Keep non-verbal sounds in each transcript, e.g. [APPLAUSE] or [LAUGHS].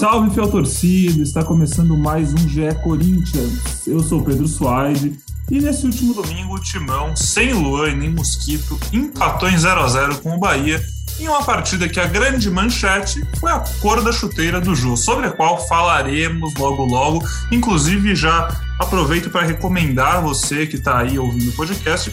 salve, fiel torcida! Está começando mais um GE Corinthians. Eu sou Pedro Suaide e nesse último domingo o Timão, sem Luan e nem Mosquito, empatou em 0 a 0 com o Bahia em uma partida que a grande manchete foi a cor da chuteira do Jô, sobre a qual falaremos logo logo. Inclusive, já aproveito para recomendar você que está aí ouvindo o podcast,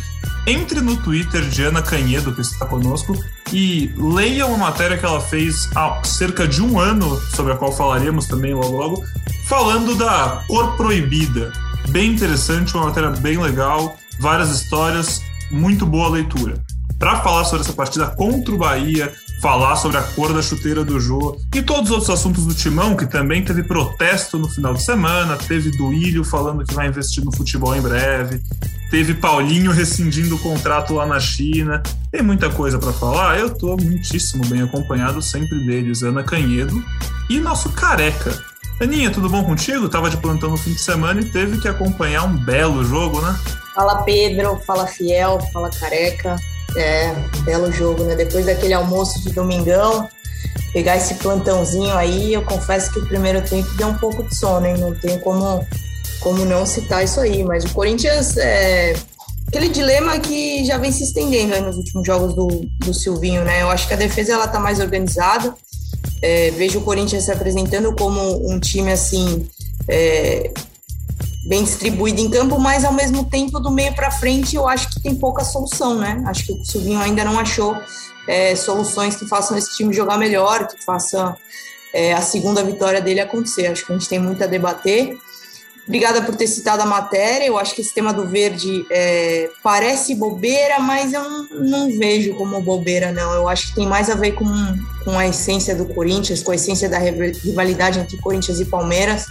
entre no Twitter de Ana Canhedo, que está conosco, e leia uma matéria que ela fez há cerca de um ano, sobre a qual falaremos também logo logo, falando da cor proibida. Bem interessante, uma matéria bem legal, várias histórias, muito boa leitura para falar sobre essa partida contra o Bahia, falar sobre a cor da chuteira do Jô e todos os outros assuntos do Timão, que também teve protesto no final de semana, teve Duílio falando que vai investir no futebol em breve, teve Paulinho rescindindo o contrato lá na China. Tem muita coisa para falar. Eu tô muitíssimo bem acompanhado sempre deles, Ana Canhedo e nosso careca. Aninha, tudo bom contigo? Tava de plantão no fim de semana e teve que acompanhar um belo jogo, né? Fala Pedro, fala Fiel, fala Careca. É, belo jogo, né? Depois daquele almoço de domingão, pegar esse plantãozinho aí, eu confesso que o primeiro tempo deu um pouco de sono, hein? Não tem como, como não citar isso aí. Mas o Corinthians é aquele dilema que já vem se estendendo aí nos últimos jogos do, do Silvinho, né? Eu acho que a defesa ela tá mais organizada. É, vejo o Corinthians se apresentando como um time assim é, bem distribuído em campo, mas ao mesmo tempo do meio para frente eu acho que tem pouca solução, né? Acho que o Silvinho ainda não achou é, soluções que façam esse time jogar melhor, que façam é, a segunda vitória dele acontecer. Acho que a gente tem muito a debater. Obrigada por ter citado a matéria. Eu acho que esse tema do verde é, parece bobeira, mas eu não, não, vejo como bobeira, não. Eu acho que tem mais a ver com, com a essência do Corinthians, com a essência da rivalidade entre Corinthians e Palmeiras.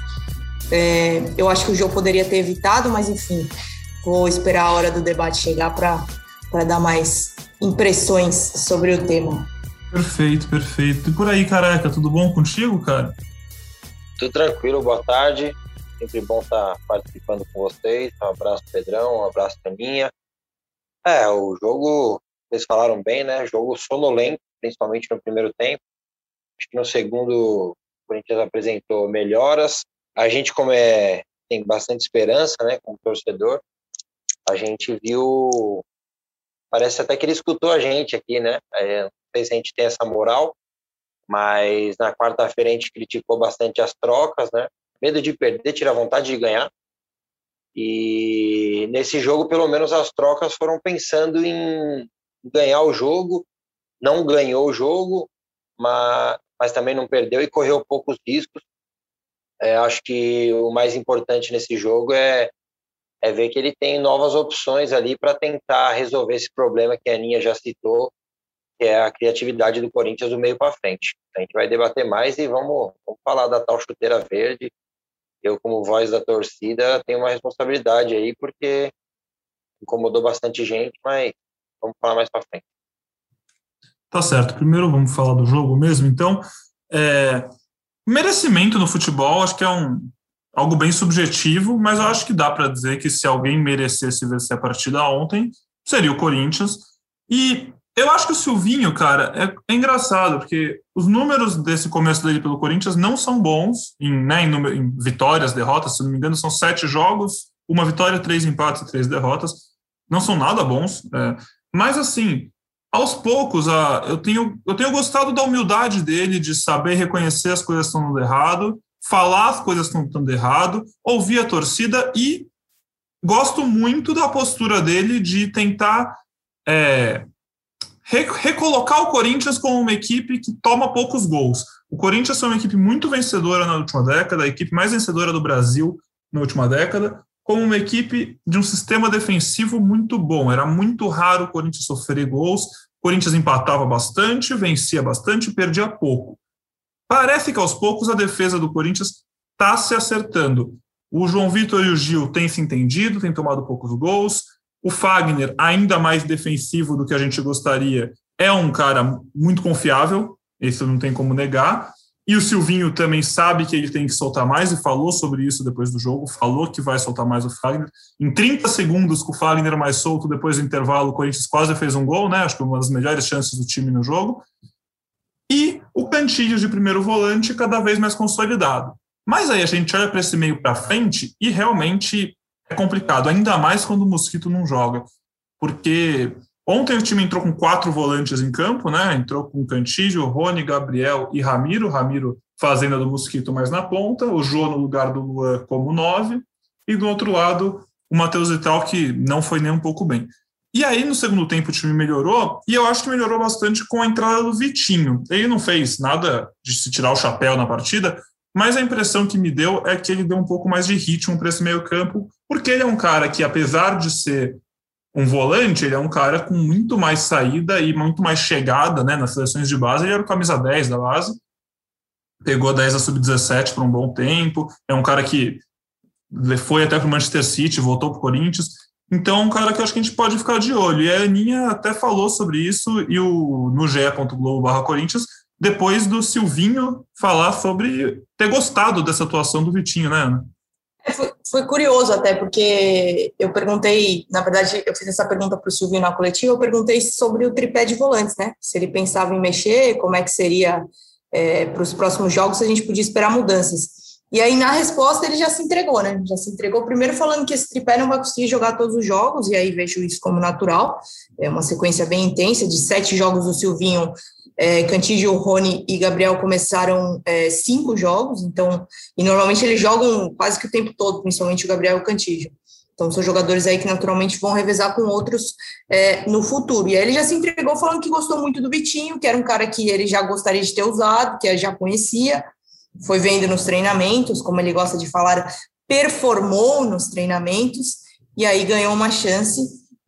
É, eu acho que o jogo poderia ter evitado, mas enfim, vou esperar a hora do debate chegar para dar mais impressões sobre o tema. Perfeito, perfeito. E por aí, careca, tudo bom contigo, cara? Tudo tranquilo, boa tarde. Sempre bom estar participando com vocês. Um abraço, Pedrão, um abraço, Taninha. É, o jogo, vocês falaram bem, né? Jogo sonolento, principalmente no primeiro tempo. Acho que no segundo, o Corinthians apresentou melhoras, a gente, como é, tem bastante esperança, né, como torcedor, a gente viu. Parece até que ele escutou a gente aqui, né? É, não sei se a gente tem essa moral, mas na quarta-feira a gente criticou bastante as trocas, né? Medo de perder, tira vontade de ganhar. E nesse jogo, pelo menos, as trocas foram pensando em ganhar o jogo. Não ganhou o jogo, mas, mas também não perdeu e correu poucos riscos. É, acho que o mais importante nesse jogo é, é ver que ele tem novas opções ali para tentar resolver esse problema que a Aninha já citou, que é a criatividade do Corinthians do meio para frente. A gente vai debater mais e vamos, vamos falar da tal chuteira verde. Eu, como voz da torcida, tenho uma responsabilidade aí, porque incomodou bastante gente, mas vamos falar mais para frente. Tá certo. Primeiro vamos falar do jogo mesmo. Então, é, Merecimento no futebol, acho que é um, algo bem subjetivo, mas eu acho que dá para dizer que se alguém merecesse vencer a partida ontem, seria o Corinthians. E eu acho que o Silvinho, cara, é, é, engraçado, porque os números desse começo dele pelo Corinthians não são bons em, né, em, número, em vitórias, derrotas, se não me engano, são sete jogos, uma vitória, três empates e três derrotas. Não são nada bons. É, mas assim, aos poucos, ah, eu, tenho, eu tenho gostado da humildade dele, de saber reconhecer as coisas que estão dando errado, falar as coisas que estão dando errado, ouvir a torcida e gosto muito da postura dele de tentar é, recolocar o Corinthians como uma equipe que toma poucos gols. O Corinthians foi uma equipe muito vencedora na última década, a equipe mais vencedora do Brasil na última década, como uma equipe de um sistema defensivo muito bom. Era muito raro o Corinthians sofrer gols, o Corinthians empatava bastante, vencia bastante, perdia pouco. Parece que aos poucos a defesa do Corinthians está se acertando. O João Vitor e o Gil têm se entendido, têm tomado poucos gols. O Fagner, ainda mais defensivo do que a gente gostaria, é um cara muito confiável, isso não tem como negar. E o Silvinho também sabe que ele tem que soltar mais e falou sobre isso depois do jogo, falou que vai soltar mais o Fagner. Em 30 segundos com o Fagner mais solto, depois do intervalo, o Corinthians quase fez um gol, né? Acho que uma das melhores chances do time no jogo. E o Cantilho de primeiro volante cada vez mais consolidado. Mas aí a gente olha para esse meio para frente e realmente é complicado, ainda mais quando o Mosquito não joga. Porque ontem o time entrou com quatro volantes em campo, né? Entrou com Cantillo, Rony, Gabriel e Ramiro. Ramiro fazenda do Mosquito mais na ponta, o Jô no lugar do Luan como nove, e do outro lado o Matheus Vital, que não foi nem um pouco bem. E aí, no segundo tempo, o time melhorou, e eu acho que melhorou bastante com a entrada do Vitinho. Ele não fez nada de se tirar o chapéu na partida, mas a impressão que me deu é que ele deu um pouco mais de ritmo para esse meio-campo, porque ele é um cara que, apesar de ser um volante, ele é um cara com muito mais saída e muito mais chegada né, nas seleções de base. Ele era o camisa 10 da base, pegou 10 a sub-17 por um bom tempo, é um cara que foi até para o Manchester City, voltou para o Corinthians. Então, um cara que eu acho que a gente pode ficar de olho. E a Aninha até falou sobre isso e o, no ge.globo Corinthians, depois do Silvinho falar sobre ter gostado dessa atuação do Vitinho, né, Ana? Foi, foi, curioso até, porque eu perguntei, na verdade, eu fiz essa pergunta para o Silvinho na coletiva, eu perguntei sobre o tripé de volantes, né? Se ele pensava em mexer, como é que seria é, para os próximos jogos, se a gente podia esperar mudanças. E aí, na resposta, ele já se entregou, né? Já se entregou primeiro falando que esse tripé não vai conseguir jogar todos os jogos, e aí vejo isso como natural. É uma sequência bem intensa, de sete jogos do Silvinho, é, Cantígio, Rony e Gabriel começaram é, cinco jogos, então, e normalmente eles jogam quase que o tempo todo, principalmente o Gabriel e o Cantígio. Então, são jogadores aí que naturalmente vão revezar com outros é, no futuro. E aí ele já se entregou falando que gostou muito do Vitinho, que era um cara que ele já gostaria de ter usado, que já conhecia, foi vendo nos treinamentos, como ele gosta de falar, performou nos treinamentos e aí ganhou uma chance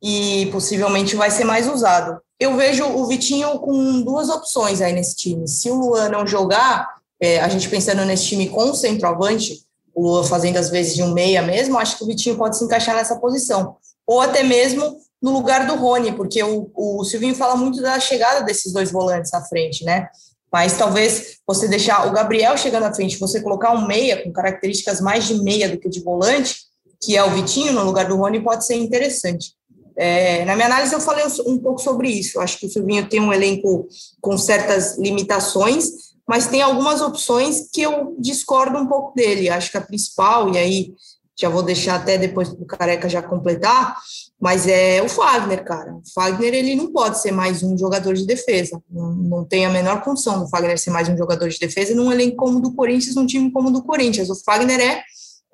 e possivelmente vai ser mais usado. Eu vejo o Vitinho com duas opções aí nesse time. Se o Luan não jogar, é, a gente pensando nesse time com o centroavante, o Luan fazendo às vezes de um meia mesmo, acho que o Vitinho pode se encaixar nessa posição. Ou até mesmo no lugar do Rony, porque o, o Silvinho fala muito da chegada desses dois volantes à frente, né? Mas talvez você deixar o Gabriel chegando à frente, você colocar um meia com características mais de meia do que de volante, que é o Vitinho no lugar do Rony, pode ser interessante. É, na minha análise, eu falei um pouco sobre isso. Acho que o Silvinho tem um elenco com certas limitações, mas tem algumas opções que eu discordo um pouco dele. Acho que a principal, e aí já vou deixar até depois para o Careca já completar, mas é o Fagner, cara. O Fagner, ele não pode ser mais um jogador de defesa. Não, não tem a menor condição do Fagner ser mais um jogador de defesa num elenco como o do Corinthians, num time como o do Corinthians. O Fagner é,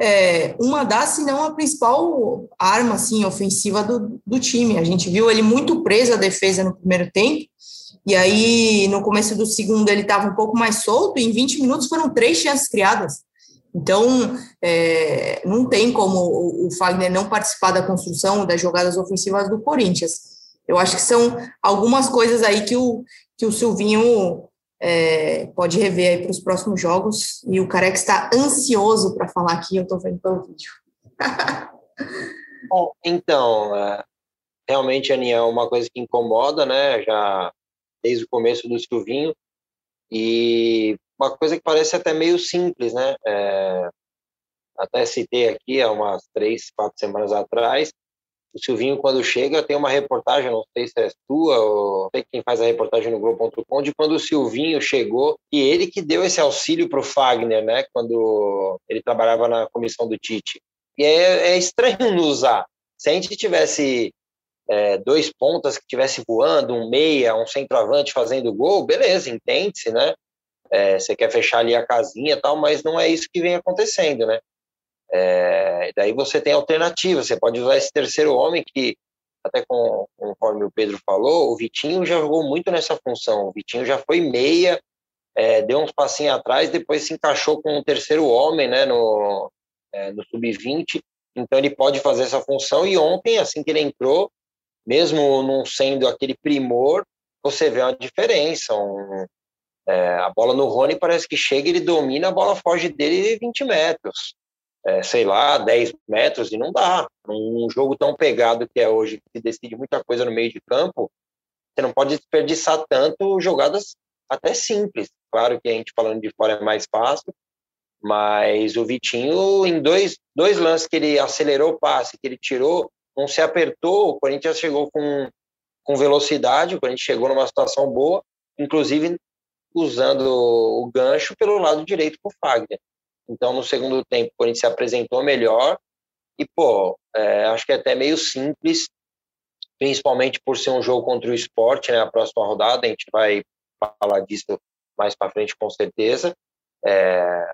é uma das, se não a principal arma, assim, ofensiva do, do time. A gente viu ele muito preso à defesa no primeiro tempo, e aí, no começo do segundo, ele estava um pouco mais solto, e em 20 minutos foram três chances criadas. Então, é, não tem como o, Fagner não participar da construção das jogadas ofensivas do Corinthians. Eu acho que são algumas coisas aí que o, que o Silvinho é, pode rever aí para os próximos jogos. E o Careca está ansioso para falar aqui, eu estou vendo pelo vídeo. [LAUGHS] Bom, então, é, realmente, Aninha, é uma coisa que incomoda, né? Já desde o começo do Silvinho. E uma coisa que parece até meio simples, né? É, até citei aqui há umas três, quatro semanas atrás, o Silvinho, quando chega, tem uma reportagem, não sei se é tua, ou sei quem faz a reportagem no Globo.com, de quando o Silvinho chegou, e ele que deu esse auxílio para o Fagner, né, quando ele trabalhava na comissão do Tite. E é, é estranho não usar. Se a gente tivesse é, dois pontas que estivesse voando, um meia, um centroavante fazendo gol, beleza, entende-se, né? é, você quer fechar ali a casinha e tal, mas não é isso que vem acontecendo, né? É, daí você tem alternativa, você pode usar esse terceiro homem que, até com, conforme o Pedro falou, o Vitinho já jogou muito nessa função, o Vitinho já foi meia, é, deu uns passinhos atrás, depois se encaixou com um terceiro homem, né, no, é, no sub-20, então ele pode fazer essa função, e ontem, assim que ele entrou, mesmo não sendo aquele primor, você vê uma diferença, um, é, a bola no Rony parece que chega, ele domina, a bola foge dele 20 metros, é, sei lá, 10 metros, e não dá. Um jogo tão pegado que é hoje, que decide muita coisa no meio de campo, você não pode desperdiçar tanto jogadas até simples. Claro que a gente falando de fora é mais fácil, mas o Vitinho, em dois, dois lances que ele acelerou o passe, que ele tirou, não se apertou, o Corinthians chegou com, com velocidade, o Corinthians chegou numa situação boa, inclusive usando o gancho pelo lado direito com o Fagner. Então, no segundo tempo, o Corinthians se apresentou melhor e, pô, é, acho que é até meio simples, principalmente por ser um jogo contra o esporte, né? A próxima rodada, a gente vai falar disso mais para frente, com certeza. É,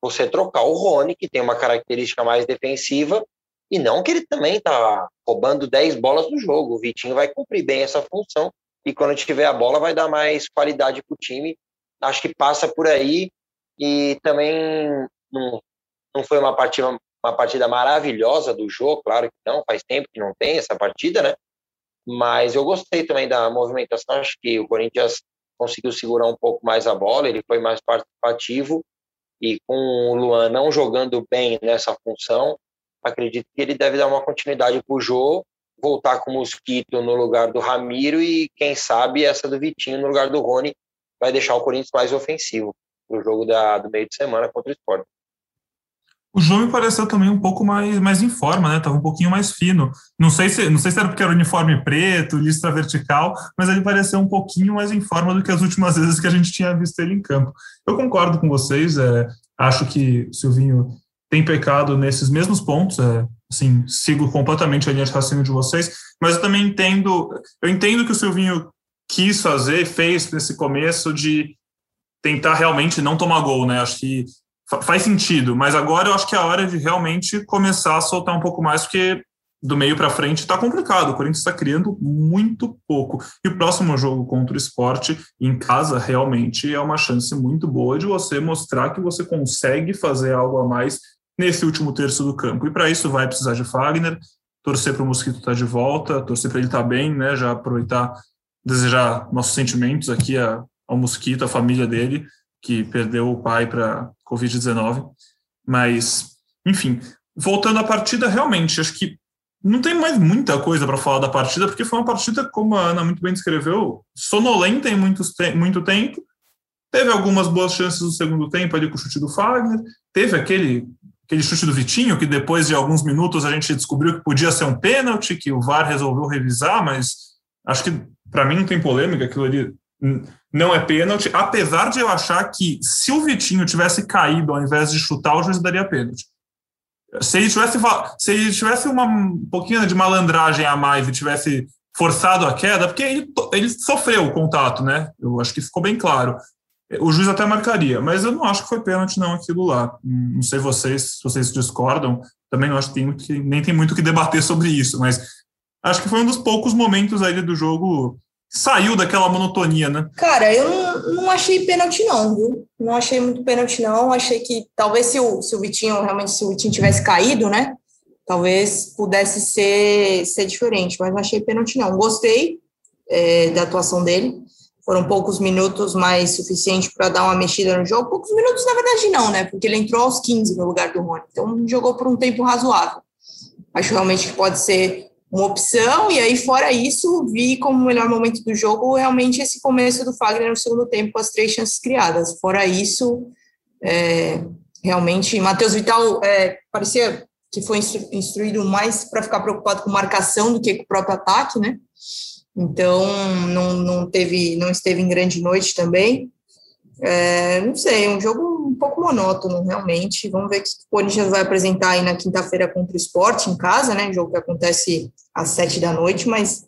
você trocar o Rony, que tem uma característica mais defensiva, e não que ele também tá roubando 10 bolas no jogo. O Vitinho vai cumprir bem essa função e quando tiver a bola vai dar mais qualidade para o time. Acho que passa por aí e também não, não foi uma partida, uma partida maravilhosa do jogo, claro que não, faz tempo que não tem essa partida, né? Mas eu gostei também da movimentação, acho que o Corinthians conseguiu segurar um pouco mais a bola, ele foi mais participativo e com o Luan não jogando bem nessa função, acredito que ele deve dar uma continuidade para o Jô, voltar com o Mosquito no lugar do Ramiro e, quem sabe, essa do Vitinho no lugar do Rony vai deixar o Corinthians mais ofensivo no jogo da, do meio de semana contra o Sport. O João me pareceu também um pouco mais, mais em forma, né? Tava um pouquinho mais fino. Não sei se não sei se era porque era uniforme preto, listra vertical, mas ele pareceu um pouquinho mais em forma do que as últimas [LAUGHS] vezes que a gente tinha visto ele em campo. Eu concordo com vocês, é, acho que o Silvinho tem pecado nesses mesmos pontos, é, assim, sigo completamente a linha de raciocínio de vocês, mas eu também entendo, eu entendo que o Silvinho quis fazer, fez nesse começo de tentar realmente não tomar gol, né? Acho que faz sentido, mas agora eu acho que é a hora de realmente começar a soltar um pouco mais, porque do meio para frente está complicado. O Corinthians está criando muito pouco. E o próximo jogo contra o esporte, em casa, realmente é uma chance muito boa de você mostrar que você consegue fazer algo a mais nesse último terço do campo. E para isso vai precisar de Fagner, torcer para o Mosquito estar tá de volta, torcer para ele estar tá bem, né? Já aproveitar, desejar nossos sentimentos aqui a, ao Mosquito, a família dele, que perdeu o pai para Covid-19. Mas, enfim, voltando à partida, realmente, acho que não tem mais muita coisa para falar da partida, porque foi uma partida, como a Ana muito bem descreveu, sonolenta em muito, tempo. Teve algumas boas chances no segundo tempo ali com o chute do Fagner. Teve aquele aquele chute do Vitinho, que depois de alguns minutos a gente descobriu que podia ser um pênalti, que o VAR resolveu revisar, mas acho que para mim não tem polêmica, aquilo ali não é pênalti, apesar de eu achar que se o Vitinho tivesse caído ao invés de chutar, o juiz daria pênalti. Se ele tivesse, se ele tivesse uma um pouquinho de malandragem a mais e tivesse forçado a queda, porque ele, ele sofreu o contato, né? Eu acho que ficou bem claro. O juiz até marcaria, mas eu não acho que foi pênalti não aquilo lá. Não sei vocês, se vocês discordam. Também não acho que, tem que nem tem muito que debater sobre isso, mas acho que foi um dos poucos momentos aí do jogo saiu daquela monotonia, né? Cara, eu não, não achei pênalti não, viu? Não achei muito pênalti não. Achei que talvez se o, se o Vitinho realmente se o Vitinho tivesse caído, né? Talvez pudesse ser, ser diferente, mas não achei pênalti não. Gostei é, da atuação dele foram poucos minutos, mas suficiente para dar uma mexida no jogo. Poucos minutos, na verdade, não, né? Porque ele entrou aos 15 no lugar do Rony. Então, jogou por um tempo razoável. Acho realmente que pode ser uma opção. E aí, fora isso, vi como o melhor momento do jogo realmente esse começo do Fagner no segundo tempo, com as três chances criadas. Fora isso, é, realmente, Matheus Vital é, parecia que foi instruído mais para ficar preocupado com marcação do que com o próprio ataque, né? Então, não, não, teve, não esteve em grande noite também. É, não sei, um jogo um pouco monótono, realmente. Vamos ver o que o Corinthians vai apresentar aí na quinta-feira contra o esporte em casa, né? Jogo que acontece às sete da noite, mas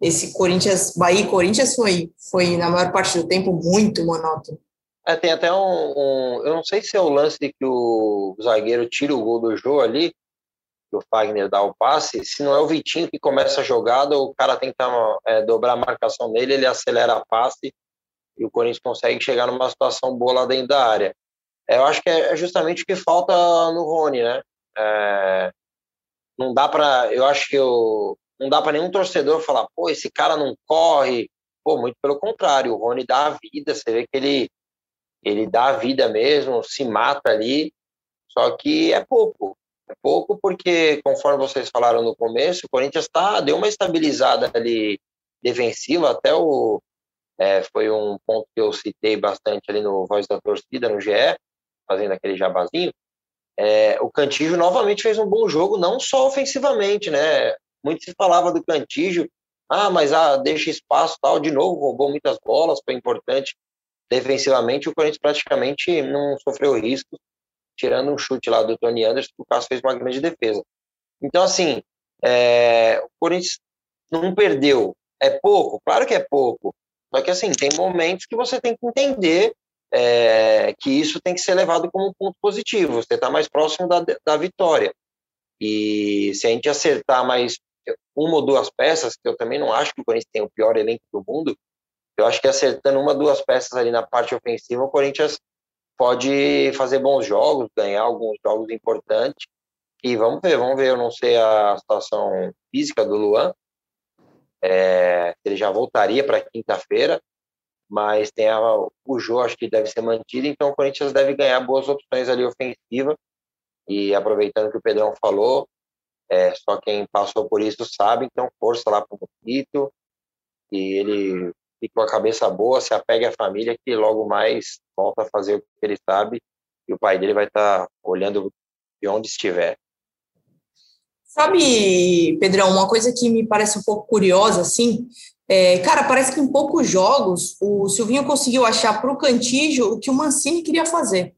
esse Corinthians, Bahia e Corinthians foi, foi, na maior parte do tempo, muito monótono. É, tem até um, um, Eu não sei se é o lance de que o zagueiro tira o gol do jogo ali, que o Fagner dá o passe, se não é o Vitinho que começa a jogada, o cara tenta é, dobrar a marcação nele, ele acelera a passe e o Corinthians consegue chegar numa situação boa lá dentro da área. É, eu acho que é, é justamente o que falta no Rony, né? É, não dá para, eu acho que eu, não dá para nenhum torcedor falar, pô, esse cara não corre. Pô, muito pelo contrário, o Rony dá a vida, você vê que ele ele dá a vida mesmo, se mata ali, só que é pouco. É pouco porque, conforme vocês falaram no começo, o Corinthians tá, deu uma estabilizada ali defensiva, até o é, foi um ponto que eu citei bastante ali no Voz da Torcida, no GE, fazendo aquele jabazinho. É, o Cantígio novamente fez um bom jogo, não só ofensivamente, né? Muito se falava do Cantígio, ah, mas ah, deixa espaço tal, de novo, roubou muitas bolas, foi importante defensivamente, o Corinthians praticamente não sofreu riscos, tirando um chute lá do Tony Anderson, que o Cássio fez uma grande defesa. Então, assim, é, o Corinthians não perdeu. É pouco? Claro que é pouco. Só que, assim, tem momentos que você tem que entender é, que isso tem que ser levado como um ponto positivo. Você está mais próximo da, da vitória. E se a gente acertar mais uma ou duas peças, que eu também não acho que o Corinthians tem o pior elenco do mundo, eu acho que acertando uma duas peças ali na parte ofensiva, o Corinthians pode fazer bons jogos, ganhar alguns jogos importantes. E vamos ver, vamos ver. Eu não sei a situação física do Luan, é, ele já voltaria para quinta-feira, mas tem a, o Jô, acho que deve ser mantido, então o Corinthians deve ganhar boas opções ali ofensiva. E aproveitando que o Pedrão falou, é, só quem passou por isso sabe, então força lá para o Mosquito, e ele fique com a cabeça boa, se apegue à família, que logo mais volta a fazer o que ele sabe, e o pai dele vai estar tá olhando de onde estiver. Sabe, Pedrão, uma coisa que me parece um pouco curiosa, assim, é, cara, parece que em poucos jogos o Silvinho conseguiu achar para o Cantígio o que o Mancini queria fazer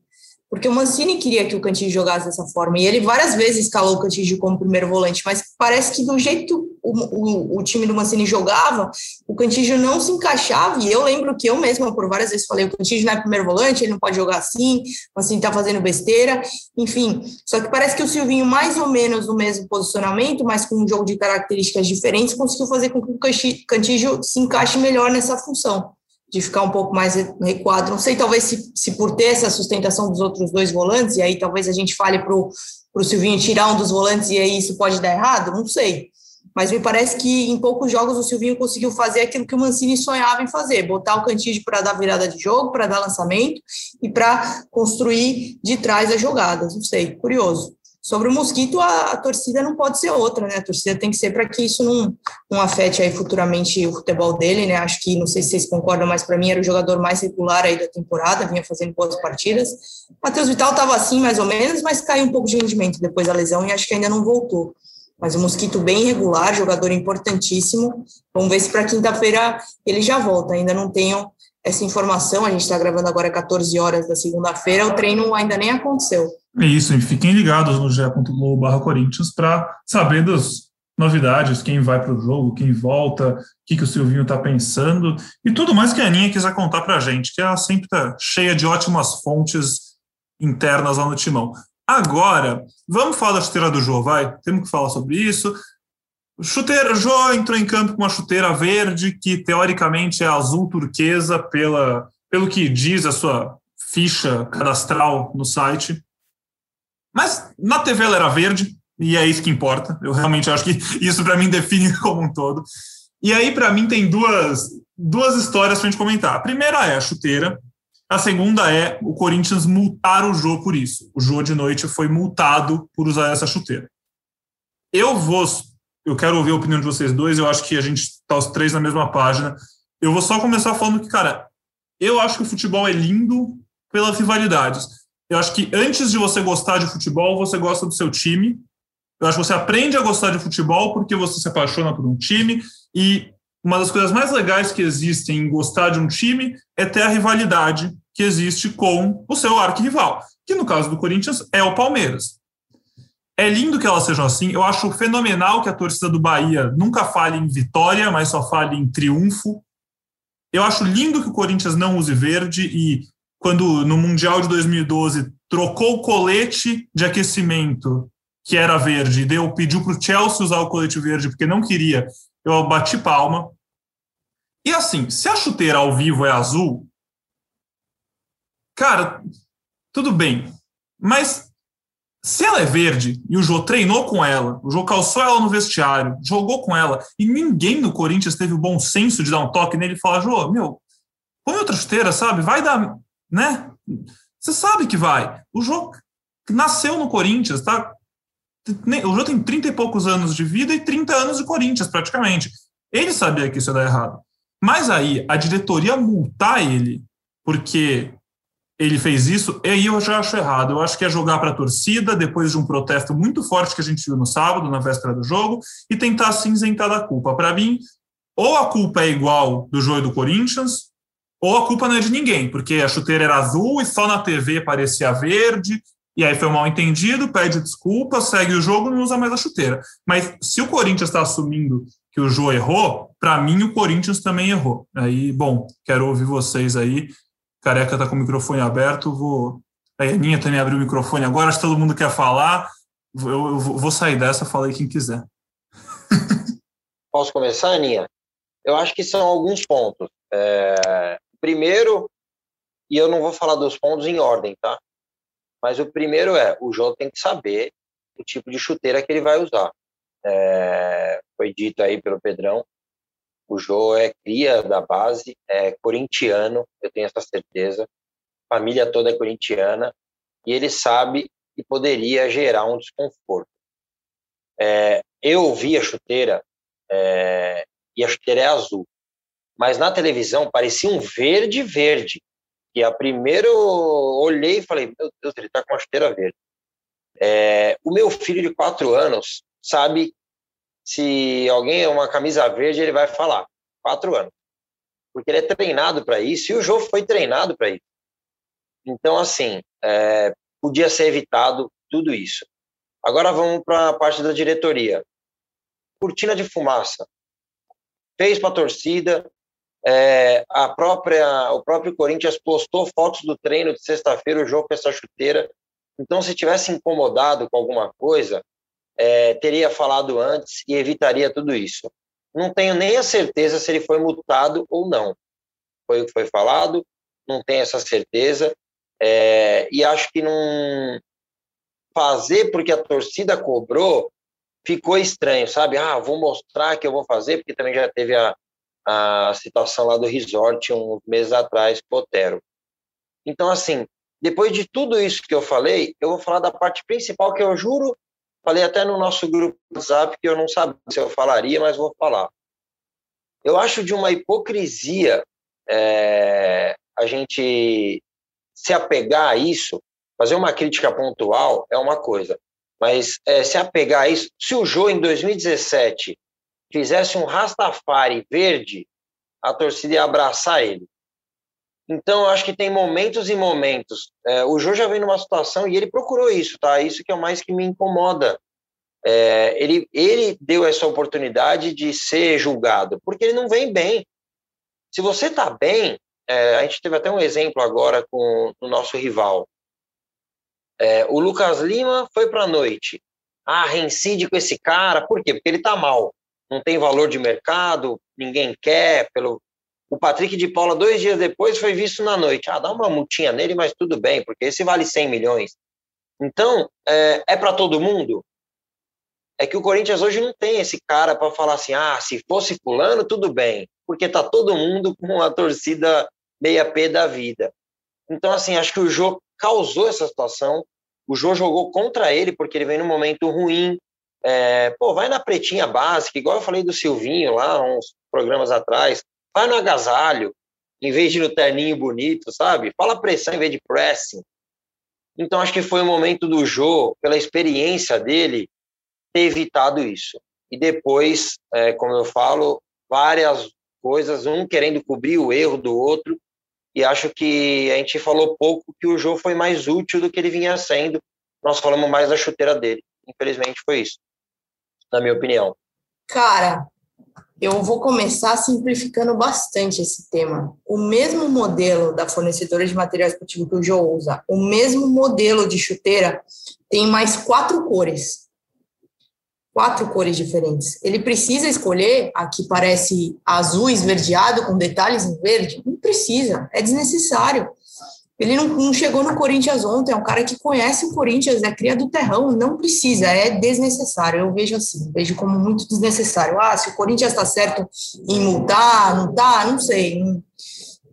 porque o Mancini queria que o Cantillo jogasse dessa forma, e ele várias vezes escalou o Cantillo como primeiro volante, mas parece que do jeito o, o, o time do Mancini jogava, o Cantillo não se encaixava, e eu lembro que eu mesma por várias vezes falei, o Cantillo não é primeiro volante, ele não pode jogar assim, o Mancini tá fazendo besteira, enfim, só que parece que o Silvinho, mais ou menos no mesmo posicionamento, mas com um jogo de características diferentes, conseguiu fazer com que o Cantillo se encaixe melhor nessa função de ficar um pouco mais recuado. Não sei, talvez se, se por ter essa sustentação dos outros dois volantes, e aí talvez a gente fale para o Silvinho tirar um dos volantes e aí isso pode dar errado, não sei. Mas me parece que em poucos jogos o Silvinho conseguiu fazer aquilo que o Mancini sonhava em fazer, botar o Cantígio para dar virada de jogo, para dar lançamento e para construir de trás as jogadas. Não sei, curioso. Sobre o Mosquito, a, a, torcida não pode ser outra, né? A torcida tem que ser para que isso não, não afete aí futuramente o futebol dele, né? Acho que, não sei se vocês concordam, mas para mim era o jogador mais regular aí da temporada, vinha fazendo boas partidas. Matheus Vital estava assim, mais ou menos, mas caiu um pouco de rendimento depois da lesão e acho que ainda não voltou. Mas o Mosquito bem regular, jogador importantíssimo. Vamos ver se para quinta-feira ele já volta. Ainda não tenho essa informação. A gente está gravando agora 14 horas da segunda-feira. O treino ainda nem aconteceu. É isso, e fiquem ligados no ge.globo Corinthians para saber das novidades, quem vai para o jogo, quem volta, o que, que o Silvinho está pensando e tudo mais que a Aninha quiser contar para a gente, que ela sempre está cheia de ótimas fontes internas lá no timão. Agora, vamos falar da chuteira do Jô, vai? Temos que falar sobre isso. Chuteira, Jô entrou em campo com uma chuteira verde, que teoricamente é azul turquesa, pela, pelo que diz a sua ficha cadastral no site. Mas na TV ela era verde, e é isso que importa. Eu realmente acho que isso para mim define [LAUGHS] como um todo. E aí, para mim, tem duas, duas histórias para a gente comentar. A primeira é a chuteira, a segunda é o Corinthians multar o Jô por isso. O Jô de noite foi multado por usar essa chuteira. Eu vou, eu quero ouvir a opinião de vocês dois, eu acho que a gente está os três na mesma página. Eu vou só começar falando que, cara, eu acho que o futebol é lindo pelas rivalidades. Eu acho que antes de você gostar de futebol, você gosta do seu time. Eu acho que você aprende a gostar de futebol porque você se apaixona por um time. E uma das coisas mais legais que existem em gostar de um time é ter a rivalidade que existe com o seu arquirrival, que no caso do Corinthians é o Palmeiras. É lindo que elas sejam assim. Eu acho fenomenal que a torcida do Bahia nunca fale em vitória, mas só fale em triunfo. Eu acho lindo que o Corinthians não use verde e quando no Mundial de 2012 trocou o colete de aquecimento, que era verde, deu, pediu para o Chelsea usar o colete verde porque não queria, eu bati palma. E assim, se a chuteira ao vivo é azul, cara, tudo bem. Mas se ela é verde e o Jô treinou com ela, o Jô calçou ela no vestiário, jogou com ela, e ninguém no Corinthians teve o bom senso de dar um toque nele e falar: Jô, meu, põe outra chuteira, sabe? Vai dar né? Você sabe que vai. O jogo nasceu no Corinthians, tá? O jogo tem 30 e poucos anos de vida e 30 anos de Corinthians, praticamente. Ele sabia que isso ia dar errado. Mas aí, a diretoria multar ele porque ele fez isso, aí eu já acho errado. Eu acho que é jogar para a torcida, depois de um protesto muito forte que a gente viu no sábado, na véspera do jogo, e tentar se isentar da culpa. Para mim, ou a culpa é igual do jogo do Corinthians, ou a culpa não é de ninguém, porque a chuteira era azul e só na TV parecia verde, e aí foi um mal entendido, pede desculpa, segue o jogo, não usa mais a chuteira. Mas se o Corinthians está assumindo que o Jô errou, para mim o Corinthians também errou. Aí, bom, quero ouvir vocês aí. Careca está com o microfone aberto, vou. A Aninha também abriu o microfone agora, acho que todo mundo quer falar. Eu, eu vou sair dessa, falei quem quiser. [LAUGHS] Posso começar, Aninha? Eu acho que são alguns pontos. É... Primeiro, e eu não vou falar dos pontos em ordem, tá? Mas o primeiro é, o Jô tem que saber o tipo de chuteira que ele vai usar. É, foi dito aí pelo Pedrão, o Jô é cria da base, é corintiano, eu tenho essa certeza. Família toda é corintiana e ele sabe que poderia gerar um desconforto. É, eu vi a chuteira é, e a chuteira é azul, mas na televisão parecia um verde verde. E a primeira eu olhei e falei, meu Deus, ele está com uma chuteira verde. É, o meu filho de quatro anos sabe se alguém é uma camisa verde, ele vai falar. Quatro anos. Porque ele é treinado para isso e o jogo foi treinado para isso. Então, assim, é, podia ser evitado tudo isso. Agora vamos para a parte da diretoria. Cortina de fumaça. Fez para a torcida. É, a própria, o próprio Corinthians postou fotos do treino de sexta-feira, o jogo com essa chuteira. Então, se tivesse incomodado com alguma coisa, é, teria falado antes e evitaria tudo isso. Não tenho nem a certeza se ele foi multado ou não. Foi o que foi falado, não tenho essa certeza. É, e acho que não fazer porque a torcida cobrou ficou estranho, sabe? Ah, vou mostrar que eu vou fazer, porque também já teve a, a situação lá do resort uns meses atrás, Potero. Então, assim, depois de tudo isso que eu falei, eu vou falar da parte principal que eu juro Falei até no nosso grupo WhatsApp que eu não sabia se eu falaria, mas vou falar. Eu acho de uma hipocrisia é, a gente se apegar a isso, fazer uma crítica pontual é uma coisa, mas é, se apegar a isso, se o Jô em 2017 fizesse um Rastafari verde, a torcida ia abraçar ele. Então, eu acho que tem momentos e momentos. É, o Jô já vem numa situação e ele procurou isso, tá? Isso que é o mais que me incomoda. É, ele, ele deu essa oportunidade de ser julgado, porque ele não vem bem. Se você está bem, é, a gente teve até um exemplo agora com o nosso rival. É, o Lucas Lima foi para a noite. Ah, reincide com esse cara. Por quê? Porque ele está mal. Não tem valor de mercado, ninguém quer, pelo, o Patrick de Paula, dois dias depois, foi visto na noite. Ah, dá uma multinha nele, mas tudo bem, porque esse vale 100 milhões. Então, é, é para todo mundo? É que o Corinthians hoje não tem esse cara para falar assim, ah, se fosse fulano, tudo bem, porque tá todo mundo [LAUGHS] com a torcida meia P da vida. Então, assim, acho que o Jô causou essa situação, o Jô jogou contra ele, porque ele vem num momento ruim, é, pô, vai na pretinha básica, igual eu falei do Silvinho lá, uns programas atrás, Vai no agasalho, em vez de no terninho bonito, sabe? Fala pressão em vez de pressing. Então, acho que foi o momento do Jô, pela experiência dele, ter evitado isso. E depois, é, como eu falo, várias coisas, um querendo cobrir o erro do outro, e acho que a gente falou pouco que o Jô foi mais útil do que ele vinha sendo. Nós falamos mais da chuteira dele. Infelizmente foi isso, na minha opinião. Cara, eu vou começar simplificando bastante esse tema. O mesmo modelo da fornecedora de material esportivo que o Joe usa, o mesmo modelo de chuteira, tem mais quatro cores. Quatro cores diferentes. Ele precisa escolher a que parece azul esverdeado com detalhes em verde? Não precisa, é desnecessário. Ele não, não, chegou no Corinthians ontem, é um cara que conhece o Corinthians, é cria do terrão, não precisa, é desnecessário. Eu vejo assim, vejo como muito desnecessário. Ah, se o Corinthians está certo em multar, não tá, não sei, não,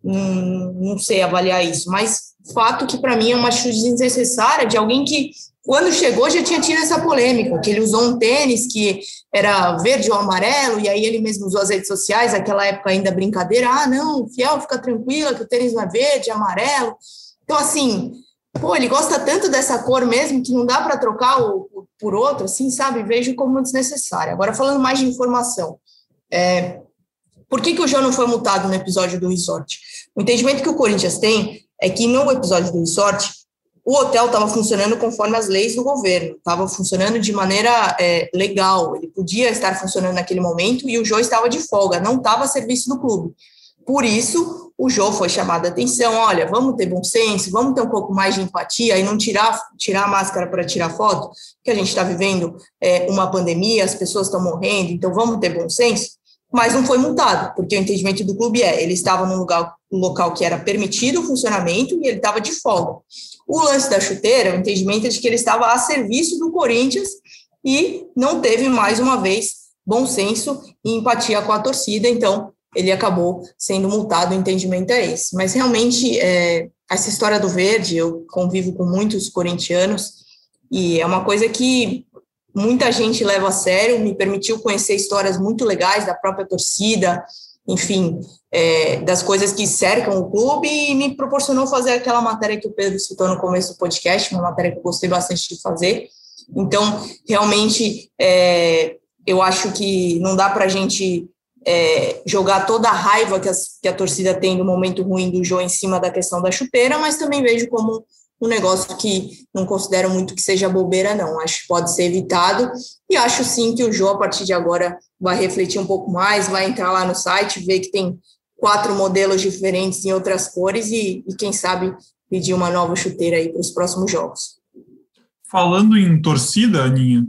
não, não sei avaliar isso, mas fato que para mim é uma atitude desnecessária de alguém que quando chegou já tinha tido essa polêmica, que ele usou um tênis que era verde ou amarelo, e aí ele mesmo usou as redes sociais, aquela época ainda brincadeira, ah, não, fiel, fica tranquila, que o tênis não é verde, é amarelo. Então, assim, pô, ele gosta tanto dessa cor mesmo que não dá para trocar o, por outro, assim, sabe? Vejo como desnecessário. Agora, falando mais de informação, é, por que, que o João não foi multado no episódio do resort? O entendimento que o Corinthians tem é que no episódio do resort, o hotel estava funcionando conforme as leis do governo, estava funcionando de maneira é, legal, ele podia estar funcionando naquele momento e o Jô estava de folga, não estava a serviço do clube. Por isso, o Jô foi chamado a atenção, olha, vamos ter bom senso, vamos ter um pouco mais de empatia e não tirar, tirar a máscara para tirar foto, que a gente está vivendo é, uma pandemia, as pessoas estão morrendo, então vamos ter bom senso mas não foi multado, porque o entendimento do clube é, ele estava num lugar, local que era permitido o funcionamento e ele estava de folga. O lance da chuteira, o entendimento é de que ele estava a serviço do Corinthians e não teve, mais uma vez, bom senso e empatia com a torcida, então ele acabou sendo multado, o entendimento é esse. Mas realmente, é, essa história do verde, eu convivo com muitos corintianos, e é uma coisa que muita gente leva a sério, me permitiu conhecer histórias muito legais da própria torcida, enfim, é, das coisas que cercam o clube e me proporcionou fazer aquela matéria que o Pedro citou no começo do podcast, uma matéria que eu gostei bastante de fazer. Então, realmente, é, eu acho que não dá para a gente é, jogar toda a raiva que, as, que, a torcida tem no momento ruim do João em cima da questão da chuteira, mas também vejo como um negócio que não considero muito que seja bobeira, não. Acho que pode ser evitado e acho sim que o João, a partir de agora, vai refletir um pouco mais, vai entrar lá no site, ver que tem quatro modelos diferentes em outras cores e, e quem sabe pedir uma nova chuteira aí para os próximos jogos. Falando em torcida, Aninha,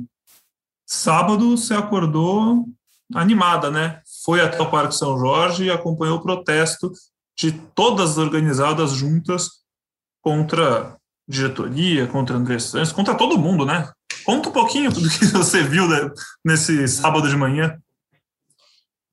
sábado você acordou animada, né? Foi até o Parque São Jorge e acompanhou o protesto de todas as organizadas juntas contra diretoria, contra André Santos, contra todo mundo, né? Conta um pouquinho do que você viu né, nesse sábado de manhã.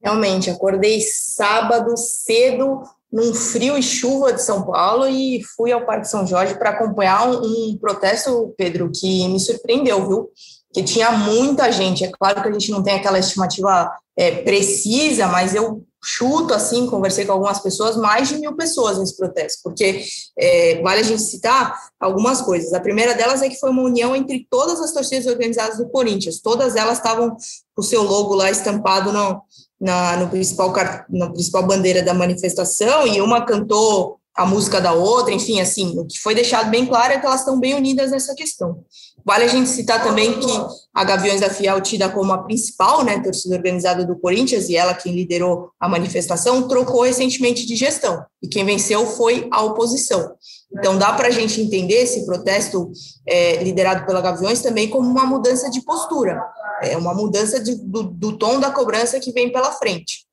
Realmente, acordei sábado cedo, num frio e chuva de São Paulo, e fui ao Parque São Jorge para acompanhar um, um, protesto, Pedro, que me surpreendeu, viu? Que tinha muita gente. É claro que a gente não tem aquela estimativa é, precisa, mas eu chuto assim, conversei com algumas pessoas, mais de mil pessoas nesse protesto, porque é, vale a gente citar algumas coisas. A primeira delas é que foi uma união entre todas as torcidas organizadas do Corinthians, todas elas estavam com o seu logo lá estampado no, na no principal, na principal bandeira da manifestação, e uma cantou a música da outra, enfim, assim, o que foi deixado bem claro é que elas estão bem unidas nessa questão. Vale a gente citar também que a Gaviões da Fiel, tida como a principal né, torcida organizada do Corinthians, e ela quem liderou a manifestação, trocou recentemente de gestão, e quem venceu foi a oposição. Então, dá para a gente entender esse protesto é, liderado pela Gaviões também como uma mudança de postura, é uma mudança de, do, do tom da cobrança que vem pela frente.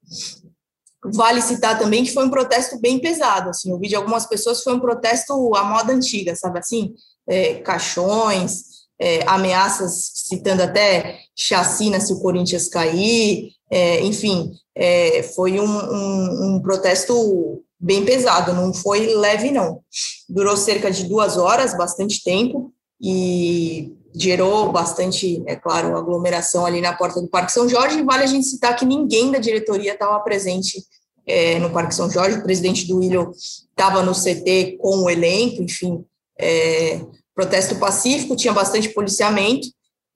Vale citar também que foi um protesto bem pesado, assim, eu vi de algumas pessoas foi um protesto à moda antiga, sabe assim? É, caixões, é, ameaças, citando até chacina se o Corinthians cair, é, enfim, é, foi um, um, um, protesto bem pesado, não foi leve, não. Durou cerca de duas horas, bastante tempo, e gerou bastante, é claro, aglomeração ali na porta do Parque São Jorge, e vale a gente citar que ninguém da diretoria estava presente é, no Parque São Jorge, o presidente do Ilho estava no CT com o elenco, enfim, é, protesto pacífico, tinha bastante policiamento,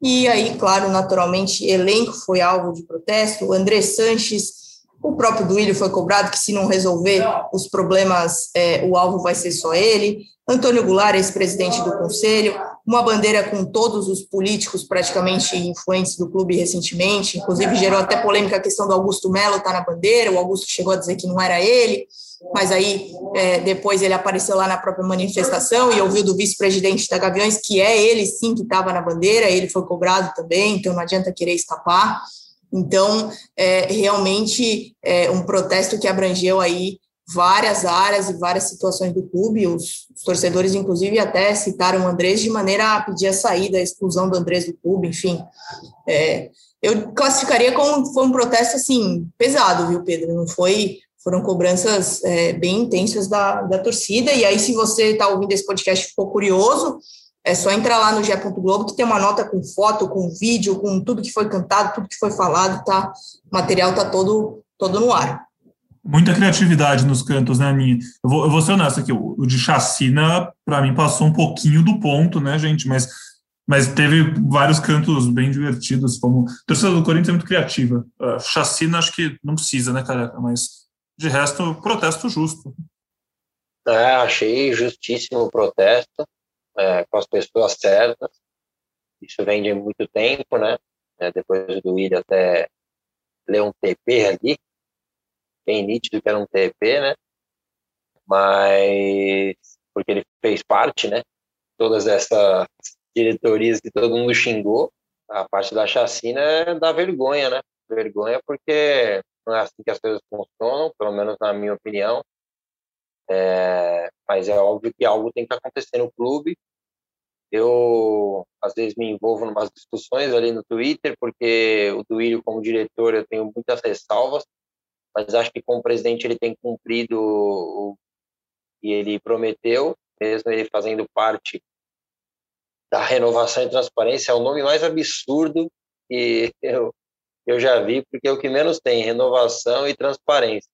e aí, claro, naturalmente, elenco foi alvo de protesto, o André Sanches, o próprio Duílio foi cobrado que se não resolver os problemas, é, o alvo vai ser só ele, Antônio Goulart, ex-presidente do conselho, uma bandeira com todos os políticos praticamente influentes do clube recentemente, inclusive gerou até polêmica a questão do Augusto Melo estar tá na bandeira, o Augusto chegou a dizer que não era ele, mas aí é, depois ele apareceu lá na própria manifestação e ouviu do vice-presidente da Gaviões que é ele sim que estava na bandeira, ele foi cobrado também, então não adianta querer escapar. Então, é realmente é um protesto que abrangeu aí várias áreas e várias situações do clube. Os, os torcedores, inclusive, até citaram o Andrés de maneira a pedir a saída, a exclusão do Andrés do clube, enfim. É, eu classificaria como foi um protesto assim pesado, viu, Pedro? Não foi foram cobranças é, bem intensas da, da torcida. E aí, se você está ouvindo esse podcast ficou curioso, é só entrar lá no G. Globo, que tem uma nota com foto, com vídeo, com tudo que foi cantado, tudo que foi falado, tá? O material tá todo, todo no ar. Muita criatividade nos cantos, né, Aninha? Eu vou, eu vou ser honesto aqui, o, o de chacina, para mim, passou um pouquinho do ponto, né, gente? Mas, mas teve vários cantos bem divertidos, como. A torcida do Corinthians é muito criativa. Uh, chacina, acho que não precisa, né, careca? Mas de resto, protesto justo. É, achei justíssimo o protesto, é, com as pessoas certas. Isso vem de muito tempo, né? É, depois do Willian até ler um TP ali, bem nítido que era um TP, né? Mas porque ele fez parte, né? Todas essas diretorias que todo mundo xingou, a parte da chacina é da vergonha, né? Vergonha porque não é assim que as coisas funcionam, pelo menos na minha opinião. É, mas é óbvio que algo tem que acontecer no clube. Eu, às vezes, me envolvo em umas discussões ali no Twitter, porque o Duílio, como diretor, eu tenho muitas ressalvas, mas acho que como presidente ele tem cumprido o que ele prometeu, mesmo ele fazendo parte da renovação e transparência, é o nome mais absurdo que [LAUGHS] eu, eu já vi, porque é o que menos tem, renovação e transparência.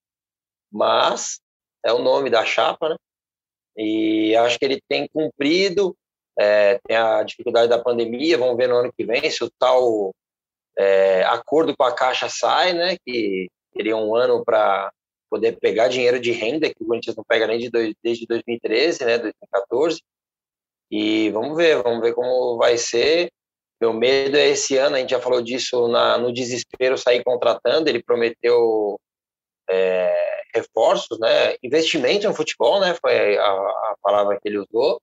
Mas é o nome da chapa, né? E acho que ele tem cumprido, é, tem a dificuldade da pandemia, vamos ver no ano que vem se o tal é, acordo com a Caixa sai, né? Que teria um ano para poder pegar dinheiro de renda, que o Corinthians não pega nem de dois, desde 2013, né? 2014. E vamos ver, vamos ver como vai ser. Meu medo é esse ano, a gente já falou disso na, no desespero sair contratando, ele prometeu é, reforços, né? Investimento no futebol, né? Foi a, a, palavra que ele usou.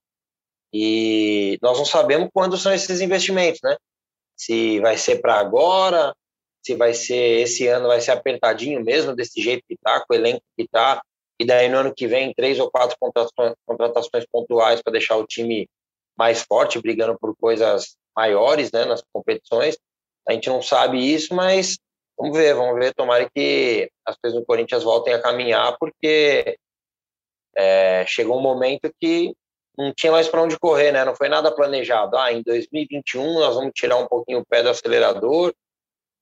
E nós não sabemos quando são esses investimentos, né? Se vai ser para agora, se vai ser esse ano vai ser apertadinho mesmo desse jeito que tá, com o elenco que tá, e daí no ano que vem três ou quatro contratações, contratações pontuais para deixar o time mais forte, brigando por coisas maiores, né, nas competições. A gente não sabe isso, mas Vamos ver, vamos ver. Tomara que as coisas no Corinthians voltem a caminhar, porque é, chegou um momento que não tinha mais para onde correr, né? Não foi nada planejado. Ah, em 2021 nós vamos tirar um pouquinho o pé do acelerador,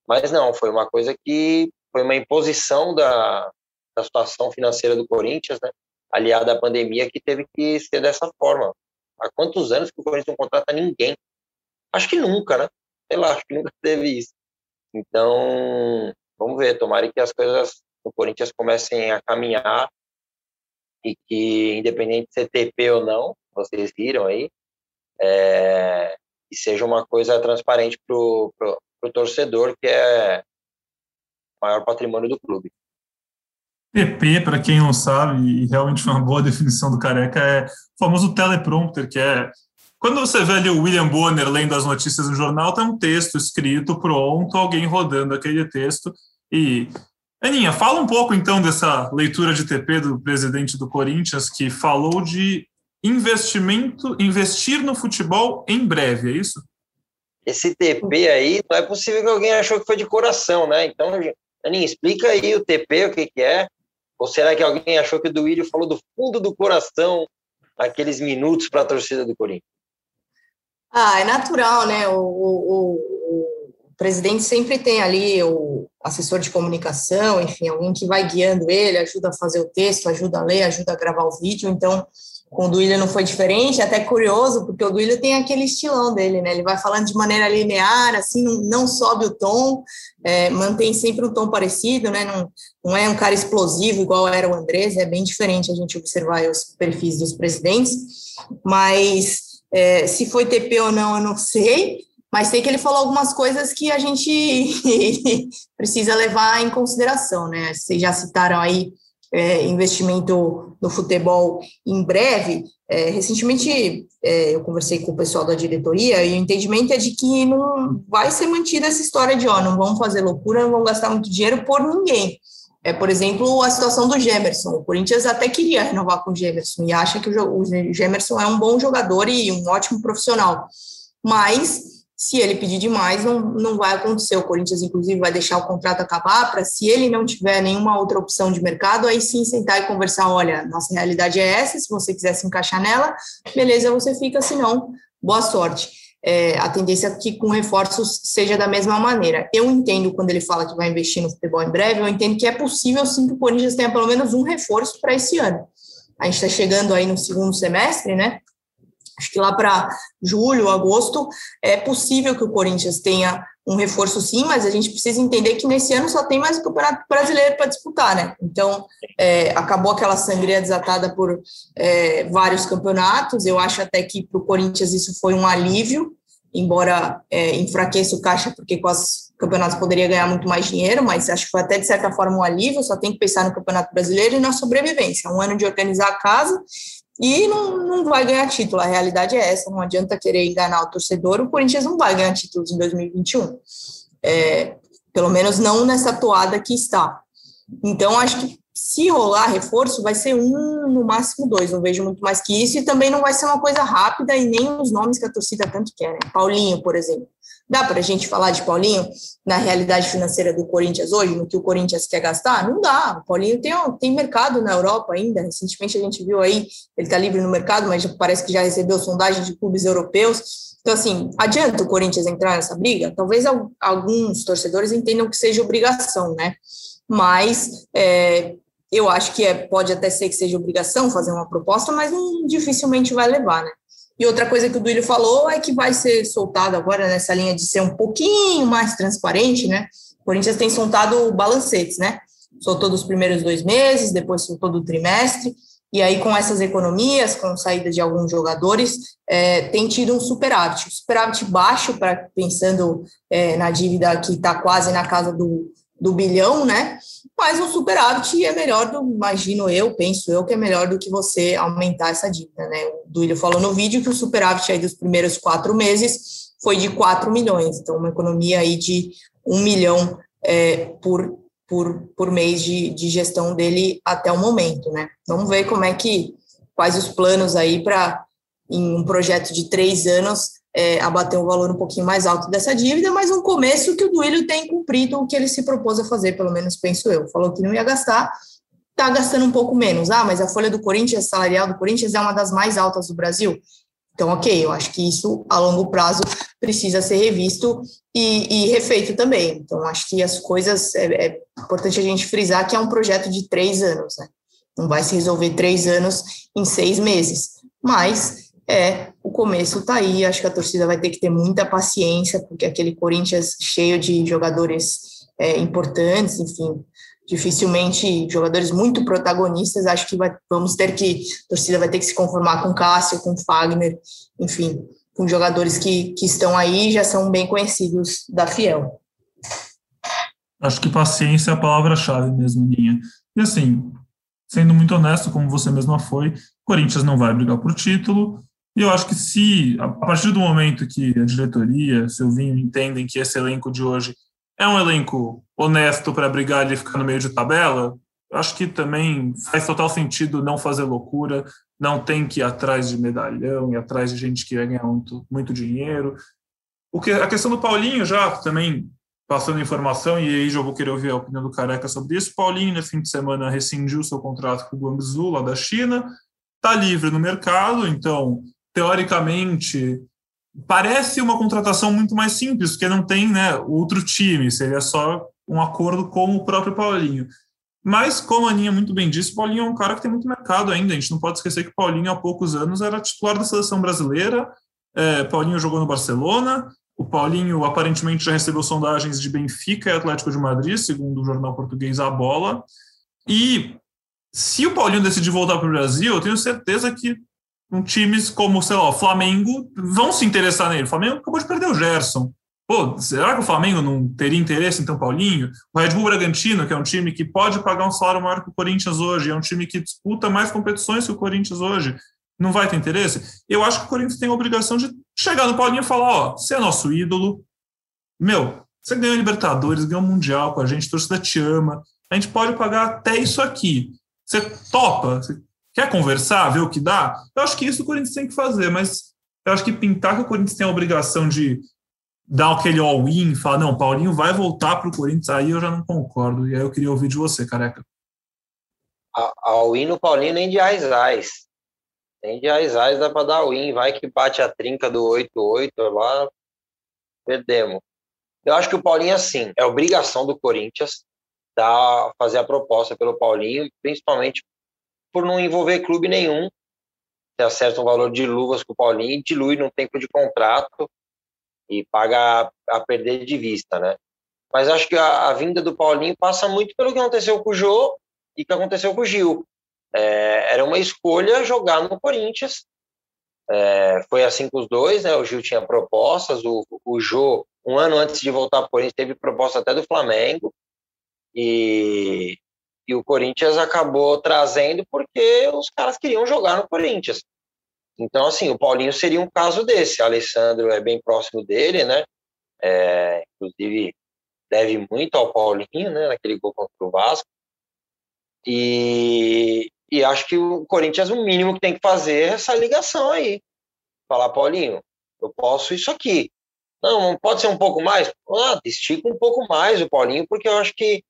mas não, foi uma coisa que foi uma imposição da, da situação financeira do Corinthians, né? Aliada à pandemia, que teve que ser dessa forma. Há quantos anos que o Corinthians não contrata ninguém? Acho que nunca, né? Sei lá, acho que nunca [LAUGHS] teve isso. Então, vamos ver, tomara que as coisas no Corinthians comecem a caminhar e que, independente de ser TP ou não, vocês viram aí, é, que seja uma coisa transparente para o torcedor, que é o maior patrimônio do clube. TP, para quem não sabe, e realmente uma boa [LAUGHS] definição do Careca, é o famoso teleprompter, que é quando você vê ali o William Bonner lendo as notícias no jornal, tem um texto escrito, pronto, alguém rodando aquele texto. E, Aninha, fala um pouco então dessa leitura de TP do presidente do Corinthians, que falou de investimento, investir no futebol em breve, é isso? Esse TP aí, não é possível que alguém achou que foi de coração, né? Então, Aninha, explica aí o TP, o que, que é. Ou será que alguém achou que o Duílio falou do fundo do coração aqueles minutos para a torcida do Corinthians? Ah, é natural, né? O, o, o, presidente sempre tem ali o assessor de comunicação, enfim, alguém que vai guiando ele, ajuda a fazer o texto, ajuda a ler, ajuda a gravar o vídeo. Então, com o Duílio não foi diferente, até curioso, porque o Duílio tem aquele estilão dele, né? Ele vai falando de maneira linear, assim, não, não sobe o tom, é, mantém sempre um tom parecido, né? Não, não é um cara explosivo igual era o Andrés, é bem diferente a gente observar os perfis dos presidentes, mas é, se foi TP ou não, eu não sei, mas sei que ele falou algumas coisas que a gente [LAUGHS] precisa levar em consideração, né? Vocês já citaram aí é, investimento no futebol em breve. É, recentemente é, eu conversei com o pessoal da diretoria e o entendimento é de que não vai ser mantida essa história de ó, não vamos fazer loucura, não vamos gastar muito dinheiro por ninguém. É, por exemplo, a situação do Gemerson. O Corinthians até queria renovar com o Gemerson e acha que o Gemerson é um bom jogador e um ótimo profissional. Mas, se ele pedir demais, não, não vai acontecer. O Corinthians, inclusive, vai deixar o contrato acabar para, se ele não tiver nenhuma outra opção de mercado, aí sim sentar e conversar: olha, nossa realidade é essa, se você quiser se encaixar nela, beleza, você fica, se não, boa sorte é, a tendência é que com reforços seja da mesma maneira. Eu entendo quando ele fala que vai investir no futebol em breve, eu entendo que é possível sim que o Corinthians tenha pelo menos um reforço para esse ano. A gente está chegando aí no segundo semestre, né? Acho que lá para julho, agosto, é possível que o Corinthians tenha um reforço sim, mas a gente precisa entender que nesse ano só tem mais o Campeonato Brasileiro para disputar, né? Então, é, acabou aquela sangria desatada por é, vários campeonatos. Eu acho até que para o Corinthians isso foi um alívio, embora é, enfraqueça o caixa, porque com os campeonatos poderia ganhar muito mais dinheiro, mas acho que foi até de certa forma um alívio. Só tem que pensar no Campeonato Brasileiro e na sobrevivência. Um ano de organizar a casa e não, não vai ganhar título. A realidade é essa, não adianta querer enganar o torcedor, o Corinthians não vai ganhar títulos em 2021. É, pelo menos não nessa toada que está. Então, acho que se rolar reforço, vai ser um, no máximo dois, não vejo muito mais que isso, e também não vai ser uma coisa rápida e nem os nomes que a torcida tanto quer, né? Paulinho, por exemplo. Dá para a gente falar de Paulinho na realidade financeira do Corinthians hoje, no que o Corinthians quer gastar? Não dá. O Paulinho tem, tem mercado na Europa ainda. Recentemente a gente viu aí, ele está livre no mercado, mas parece que já recebeu sondagem de clubes europeus. Então, assim, adianta o Corinthians entrar nessa briga? Talvez alguns torcedores entendam que seja obrigação, né? Mas é, eu acho que é, pode até ser que seja obrigação fazer uma proposta, mas dificilmente vai levar, né? E outra coisa que o Duílio falou é que vai ser soltado agora nessa linha de ser um pouquinho mais transparente, né? O Corinthians tem soltado balancetes, né? Soltou dos primeiros dois meses, depois soltou do trimestre, e aí com essas economias, com saída de alguns jogadores, é, tem tido um superávit. Superávit baixo, para pensando é, na dívida que está quase na casa do, do bilhão, né? Mas o superávit é melhor do, imagino eu, penso eu, que é melhor do que você aumentar essa dívida, né? O Duílio falou no vídeo que o superávit aí dos primeiros quatro meses foi de 4 milhões, então uma economia aí de um milhão é, por, por, por mês de, de gestão dele até o momento, né? Vamos ver como é que, quais os planos aí para, em um projeto de três anos, é, abater um valor um pouquinho mais alto dessa dívida, mas um começo que o Duílio tem cumprido o que ele se propôs a fazer, pelo menos penso eu. Falou que não ia gastar, está gastando um pouco menos. Ah, mas a folha do Corinthians, salarial do Corinthians, é uma das mais altas do Brasil. Então, ok, eu acho que isso a longo prazo precisa ser revisto e, e refeito também. Então, acho que as coisas é, é, importante a gente frisar que é um projeto de três anos, né? Não vai se resolver três anos em seis meses, mas é, o começo tá aí, acho que a torcida vai ter que ter muita paciência, porque aquele Corinthians cheio de jogadores é, importantes, enfim, dificilmente jogadores muito protagonistas, acho que vai, vamos ter que, a torcida vai ter que se conformar com Cássio, com Fagner, enfim, com jogadores que, que estão aí já são bem conhecidos da Fiel. Acho que paciência é a palavra-chave mesmo, Ninha. E assim, sendo muito honesto, como você mesma foi, Corinthians não vai brigar por título, e eu acho que se, a partir do momento que a diretoria, seu vinho, entendem que esse elenco de hoje é um elenco honesto para brigar ali e ficar no meio de tabela, acho que também faz total sentido não fazer loucura, não tem que ir atrás de medalhão e atrás de gente que vai ganhar muito, muito dinheiro. O que, a questão do Paulinho, já também passando informação, e aí já vou querer ouvir a opinião do Careca sobre isso. Paulinho, no fim de semana, rescindiu seu contrato com o Guangzhou, lá da China, está livre no mercado, então teoricamente, parece uma contratação muito mais simples, porque não tem né, outro time, seria só um acordo com o próprio Paulinho. Mas, como a Aninha muito bem disse, o Paulinho é um cara que tem muito mercado ainda. A gente não pode esquecer que o Paulinho, há poucos anos, era titular da seleção brasileira. É, Paulinho jogou no Barcelona. O Paulinho aparentemente já recebeu sondagens de Benfica e Atlético de Madrid, segundo o jornal português A Bola. E se o Paulinho decidir voltar para o Brasil, eu tenho certeza que times como, sei lá, o Flamengo vão se interessar nele. O Flamengo acabou de perder o Gerson. Pô, será que o Flamengo não teria interesse em um Paulinho? O Red Bull Bragantino, que é um time que pode pagar um salário maior que o Corinthians hoje, é um time que disputa mais competições que o Corinthians hoje, não vai ter interesse? Eu acho que o Corinthians tem a obrigação de chegar no Paulinho e falar: ó, você é nosso ídolo, meu, você ganhou Libertadores, ganhou Mundial com a gente, a torcida te ama, a gente pode pagar até isso aqui. Você topa? Você Quer conversar, ver o que dá? Eu acho que isso o Corinthians tem que fazer, mas eu acho que pintar que o Corinthians tem a obrigação de dar aquele all-in, falar, não, Paulinho vai voltar para o Corinthians, aí eu já não concordo. E aí eu queria ouvir de você, careca. All-in no Paulinho nem de Aizais. Nem de Aizais dá para dar all-in. Vai que bate a trinca do 8-8 lá, perdemos. Eu acho que o Paulinho, assim, é obrigação do Corinthians dar, fazer a proposta pelo Paulinho, principalmente por não envolver clube nenhum. Você acerta um valor de luvas com o Paulinho, dilui num tempo de contrato. e paga a, a perder de vista, né? Mas acho que a, a, vinda do Paulinho passa muito pelo que aconteceu com o Jô e que aconteceu com o Gil. É, era uma escolha jogar no Corinthians. É, foi assim com os dois, né? O Gil tinha propostas, o, o Jô, um ano antes de voltar para o Corinthians, teve proposta até do Flamengo. E, e o Corinthians acabou trazendo porque os caras queriam jogar no Corinthians. Então, assim, o Paulinho seria um caso desse. O Alessandro é bem próximo dele, né? É, inclusive, deve muito ao Paulinho, né? Naquele gol contra o Vasco. E, e acho que o Corinthians, o mínimo que tem que fazer é essa ligação aí. Falar, Paulinho, eu posso isso aqui. Não, pode ser um pouco mais? Ah, estica um pouco mais o Paulinho, porque eu acho que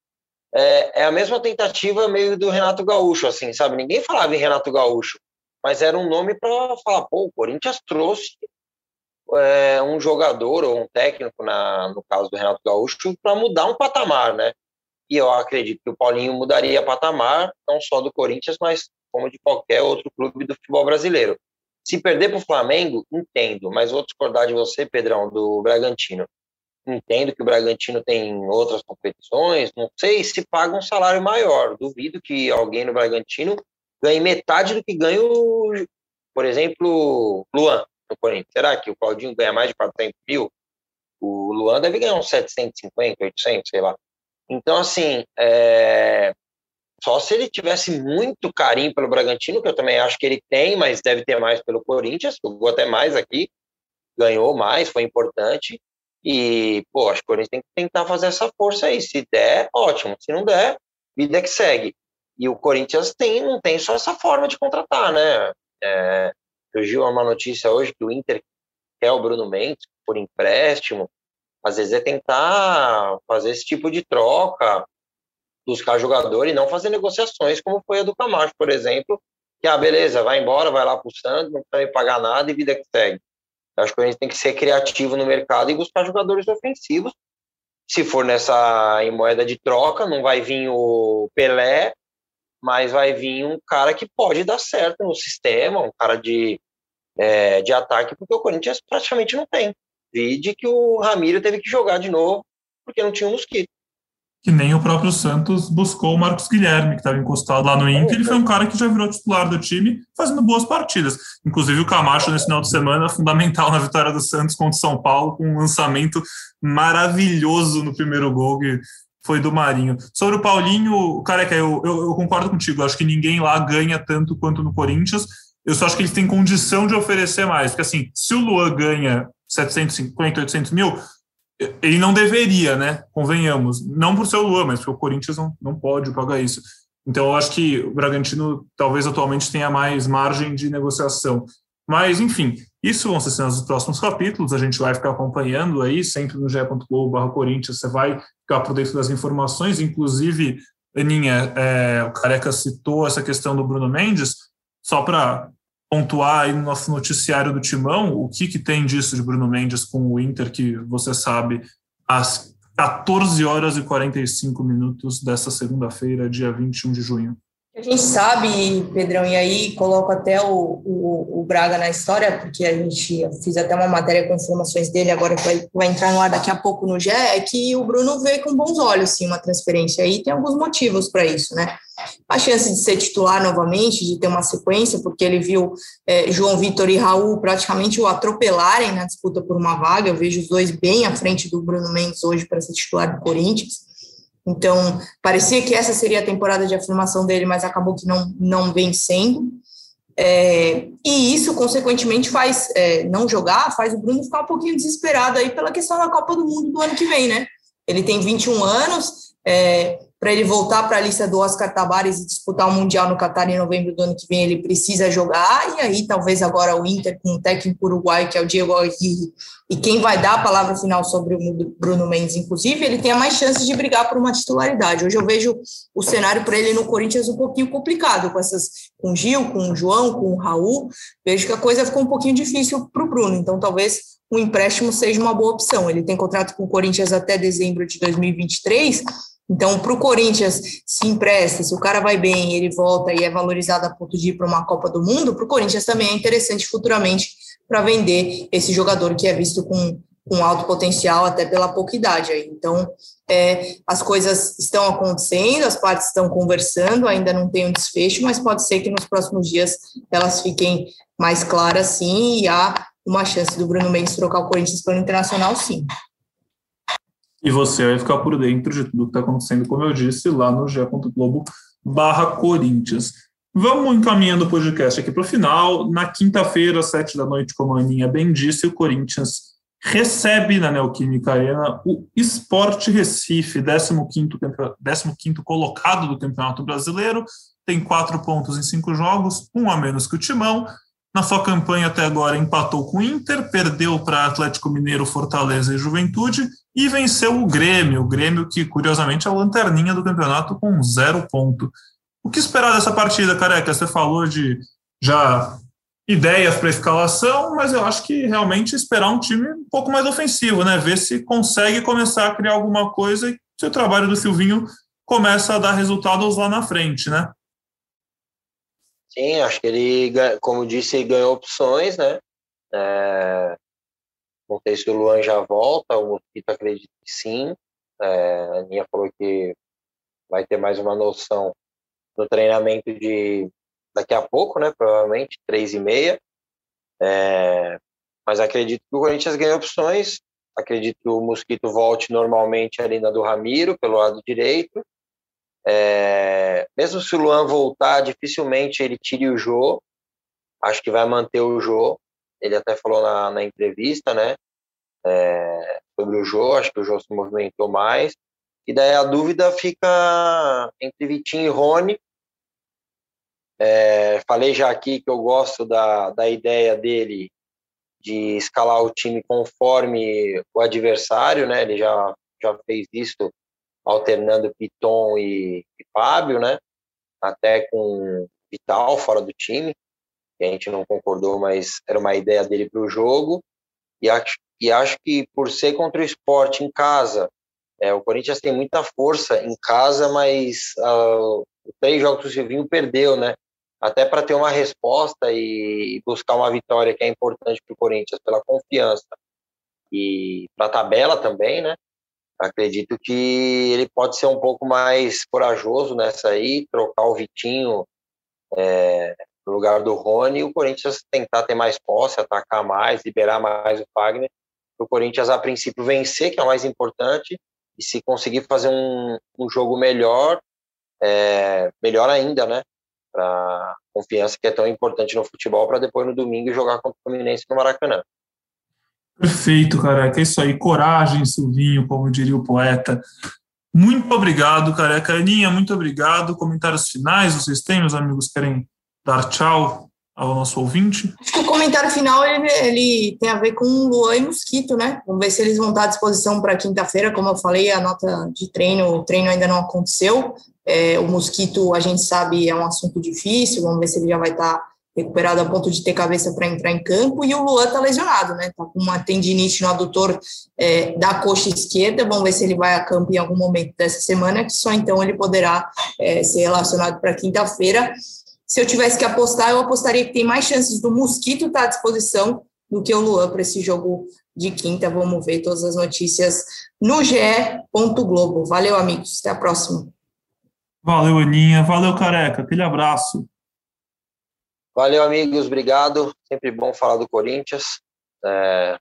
é, é, a mesma tentativa meio do Renato Gaúcho, assim, sabe? Ninguém falava em Renato Gaúcho, mas era um nome para falar, pô, o Corinthians trouxe é, um jogador ou um técnico, na, no caso do Renato Gaúcho, para mudar um patamar, né? E eu acredito que o Paulinho mudaria patamar, não só do Corinthians, mas como de qualquer outro clube do futebol brasileiro. Se perder para o Flamengo, entendo, mas vou discordar de você, Pedrão, do Bragantino. Entendo que o Bragantino tem outras competições, não sei se paga um salário maior. Duvido que alguém no Bragantino ganhe metade do que ganha, o, por exemplo, Luan no Corinthians. Será que o Claudinho ganha mais de 400 mil? O Luan deve ganhar uns 750, 800, sei lá. Então, assim, é... só se ele tivesse muito carinho pelo Bragantino, que eu também acho que ele tem, mas deve ter mais pelo Corinthians, jogou até mais aqui, ganhou mais, foi importante. E, pô, acho que o Corinthians tem que tentar fazer essa força aí. Se der, ótimo. Se não der, vida que segue. E o Corinthians tem, não tem só essa forma de contratar, né? É, surgiu uma notícia hoje que o Inter quer o Bruno Mendes por empréstimo. Às vezes é tentar fazer esse tipo de troca, buscar jogador e não fazer negociações, como foi a do Camacho, por exemplo, que, ah, beleza, vai embora, vai lá para o Santos, não precisa pagar nada e vida que segue. Eu acho que a gente tem que ser criativo no mercado e buscar jogadores ofensivos. Se for nessa em moeda de troca, não vai vir o Pelé, mas vai vir um cara que pode dar certo no sistema, um cara de, é, de ataque, porque o Corinthians praticamente não tem. Vide que o Ramiro teve que jogar de novo porque não tinha um mosquito. Que nem o próprio Santos buscou o Marcos Guilherme, que estava encostado lá no Inter. Ele foi um cara que já virou titular do time, fazendo boas partidas. Inclusive o Camacho, nesse final de semana, [LAUGHS] fundamental na vitória do Santos contra o São Paulo, com um lançamento maravilhoso no primeiro gol, que foi do Marinho. Sobre o Paulinho, careca, eu, eu, eu concordo contigo. Acho que ninguém lá ganha tanto quanto no Corinthians. Eu só acho que eles têm condição de oferecer mais. Porque, assim, se o Luan ganha 750, 800 mil, ele não deveria, né? Convenhamos. Não por ser o Luan, mas porque o Corinthians não, não pode pagar isso. Então, eu acho que o Bragantino talvez atualmente tenha mais margem de negociação. Mas, enfim, isso vão ser cenas dos próximos capítulos. A gente vai ficar acompanhando aí, sempre no ge.globo Corinthians. Você vai ficar por dentro das informações. Inclusive, Aninha, é, o Careca citou essa questão do Bruno Mendes. Só para pontuar aí no nosso noticiário do Timão, o que, que tem disso de Bruno Mendes com o Inter, que você sabe, às 14 horas e 45 minutos dessa segunda-feira, dia 21 de junho. A gente sabe, Pedrão, e aí coloco até o, o, o, Braga na história, porque a gente fiz até uma matéria com informações dele, agora que vai, vai entrar no ar daqui a pouco no GE, é que o Bruno vê com bons olhos, sim, uma transferência aí, tem alguns motivos para isso, né? A chance de ser titular novamente, de ter uma sequência, porque ele viu é, João Vitor e Raul praticamente o atropelarem na disputa por uma vaga, eu vejo os dois bem à frente do Bruno Mendes hoje para ser titular do Corinthians. Então, parecia que essa seria a temporada de afirmação dele, mas acabou que não, não vem sendo. É, e isso, consequentemente, faz é, não jogar, faz o Bruno ficar um pouquinho desesperado aí pela questão da Copa do Mundo do ano que vem, né? Ele tem 21 anos, é, para ele voltar para a lista do Oscar Tabares e disputar o Mundial no Catar em novembro do ano que vem, ele precisa jogar, e aí talvez agora o Inter com o técnico uruguaio, que é o Diego Aguirre, e quem vai dar a palavra final sobre o Bruno Mendes, inclusive, ele tenha mais chances de brigar por uma titularidade. Hoje eu vejo o cenário para ele no Corinthians um pouquinho complicado, com essas com o Gil, com o João, com o Raul, vejo que a coisa ficou um pouquinho difícil para o Bruno, então talvez um empréstimo seja uma boa opção. Ele tem contrato com o Corinthians até dezembro de 2023, então, para o Corinthians se empresta, se o cara vai bem, ele volta e é valorizado a ponto de ir para uma Copa do Mundo, para o Corinthians também é interessante futuramente para vender esse jogador que é visto com com alto potencial até pela pouca idade aí. Então, é, as coisas estão acontecendo, as partes estão conversando, ainda não tem um desfecho, mas pode ser que nos próximos dias elas fiquem mais claras, sim, e há uma chance do Bruno Mendes trocar o Corinthians pelo Internacional, sim. E você vai ficar por dentro de tudo que está acontecendo, como eu disse, lá no Globo barra Corinthians. Vamos encaminhando o podcast aqui para o final. Na quinta-feira, às sete da noite, como a Aninha bem disse, o Corinthians recebe na Neoquímica Arena o Sport Recife, 15º, 15 colocado do Campeonato Brasileiro, tem quatro pontos em cinco jogos, um a menos que o Timão. Na sua campanha até agora empatou com o Inter, perdeu para Atlético Mineiro, Fortaleza e Juventude e venceu o Grêmio, o Grêmio que curiosamente é a lanterninha do campeonato com zero ponto. O que esperar dessa partida, Careca? Você falou de já ideias para escalação, mas eu acho que realmente esperar um time um pouco mais ofensivo, né? Ver se consegue começar a criar alguma coisa e se o trabalho do Silvinho começa a dar resultados lá na frente, né? Sim, acho que ele, como disse, ganhou opções, né? É, não sei se o Luan já volta, o Mosquito acredita que sim. É, a Aninha falou que vai ter mais uma noção no treinamento de daqui a pouco, né? Provavelmente, três e meia. É, mas acredito que o Corinthians ganha opções. Acredito que o Mosquito volte normalmente ali na do Ramiro, pelo lado direito. É, mesmo se o Luan voltar, dificilmente ele tire o Jô. Acho que vai manter o Jô. Ele até falou na, na entrevista, né? É, sobre o Jô. Acho que o Jô se movimentou mais. E daí a dúvida fica entre Vitinho e Rony. É, falei já aqui que eu gosto da, da ideia dele de escalar o time conforme o adversário, né? Ele já, já fez isso alternando Piton e, e Fábio, né? Até com Vital fora do time, que a gente não concordou, mas era uma ideia dele para o jogo. E acho, e acho que por ser contra o esporte em casa, é, o Corinthians tem muita força em casa, mas uh, três jogos que o Silvinho perdeu, né? até para ter uma resposta e buscar uma vitória que é importante para o Corinthians pela confiança e para a tabela também, né? Acredito que ele pode ser um pouco mais corajoso nessa aí, trocar o Vitinho é, no lugar do Rony e o Corinthians tentar ter mais posse, atacar mais, liberar mais o Fagner. O Corinthians, a princípio, vencer, que é o mais importante, e se conseguir fazer um, um jogo melhor, é, melhor ainda, né? para confiança que é tão importante no futebol para depois no domingo jogar contra o Fluminense no Maracanã. Perfeito, careca. É isso aí. Coragem, Silvinho, como diria o poeta. Muito obrigado, careca. Aninha, muito obrigado. Comentários finais, vocês têm, meus amigos, querem dar tchau ao nosso ouvinte? Acho que o comentário final ele, ele tem a ver com Luan e Mosquito, né? Vamos ver se eles vão estar à disposição para quinta-feira. Como eu falei, a nota de treino, o treino ainda não aconteceu. É, o mosquito, a gente sabe, é um assunto difícil, vamos ver se ele já vai estar recuperado a ponto de ter cabeça para entrar em campo, e o Luan está lesionado, né? Está com uma tendinite no adutor é, da coxa esquerda, vamos ver se ele vai a campo em algum momento dessa semana, que só então ele poderá é, ser relacionado para quinta-feira. Se eu tivesse que apostar, eu apostaria que tem mais chances do Mosquito estar tá à disposição do que o Luan para esse jogo de quinta. Vamos ver todas as notícias no ge. Globo. Valeu, amigos. Até a próxima. Valeu, Aninha. Valeu, Careca. Aquele abraço. Valeu, amigos. Obrigado. Sempre bom falar do Corinthians. É,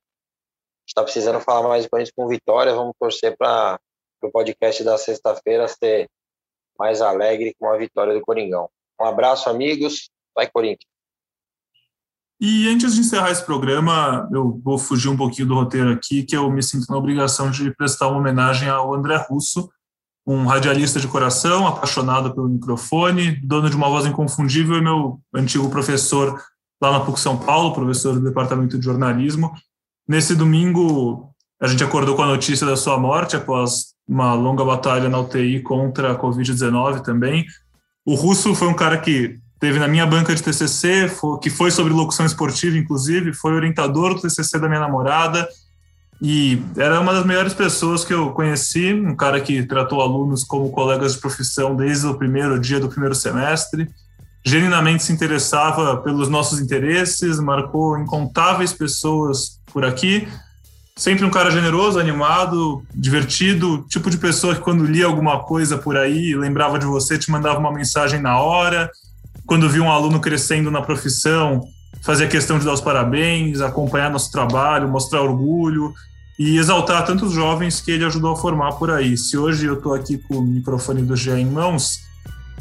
está precisando falar mais do Corinthians com vitória. Vamos torcer para o podcast da sexta-feira ser mais alegre com a vitória do Coringão. Um abraço, amigos. Vai, Corinthians. E antes de encerrar esse programa, eu vou fugir um pouquinho do roteiro aqui, que eu me sinto na obrigação de prestar uma homenagem ao André Russo, um radialista de coração, apaixonado pelo microfone, dono de uma voz inconfundível e meu antigo professor lá na PUC São Paulo, professor do departamento de jornalismo. Nesse domingo, a gente acordou com a notícia da sua morte após uma longa batalha na UTI contra a Covid-19 também. O Russo foi um cara que teve na minha banca de TCC, que foi sobre locução esportiva, inclusive, foi orientador do TCC da minha namorada, e era uma das melhores pessoas que eu conheci, um cara que tratou alunos como colegas de profissão desde o primeiro dia do primeiro semestre, genuinamente se interessava pelos nossos interesses, marcou incontáveis pessoas por aqui. Sempre um cara generoso, animado, divertido, tipo de pessoa que quando lia alguma coisa por aí, lembrava de você, te mandava uma mensagem na hora. Quando via um aluno crescendo na profissão, fazia questão de dar os parabéns, acompanhar nosso trabalho, mostrar orgulho e exaltar tantos jovens que ele ajudou a formar por aí. Se hoje eu estou aqui com o microfone do Gé em mãos,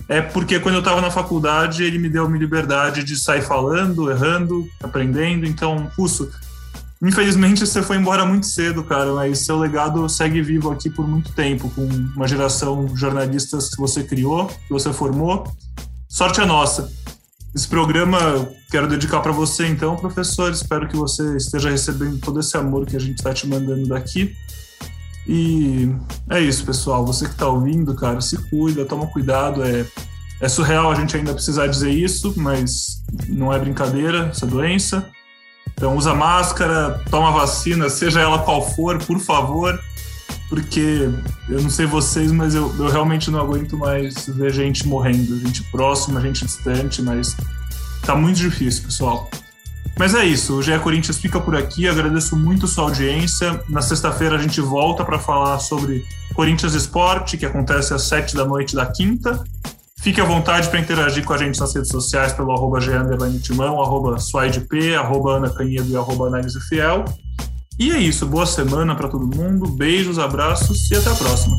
é porque quando eu estava na faculdade ele me deu uma liberdade de sair falando, errando, aprendendo. Então, Russo, infelizmente você foi embora muito cedo, cara, mas seu legado segue vivo aqui por muito tempo, com uma geração de jornalistas que você criou, que você formou. Sorte é nossa. Esse programa eu quero dedicar para você, então, professor. Espero que você esteja recebendo todo esse amor que a gente está te mandando daqui. E é isso, pessoal. Você que está ouvindo, cara, se cuida, toma cuidado. É, é surreal a gente ainda precisar dizer isso, mas não é brincadeira essa doença. Então, usa máscara, toma vacina, seja ela qual for, por favor porque eu não sei vocês, mas eu, eu realmente não aguento mais ver gente morrendo, gente próxima, gente distante, mas tá muito difícil, pessoal. Mas é isso, o GE Corinthians fica por aqui, agradeço muito sua audiência. Na sexta-feira a gente volta para falar sobre Corinthians Esporte, que acontece às sete da noite da quinta. Fique à vontade para interagir com a gente nas redes sociais pelo arroba arroba SuaidP, arroba Canhedo e arroba Fiel. E é isso, boa semana para todo mundo, beijos, abraços e até a próxima.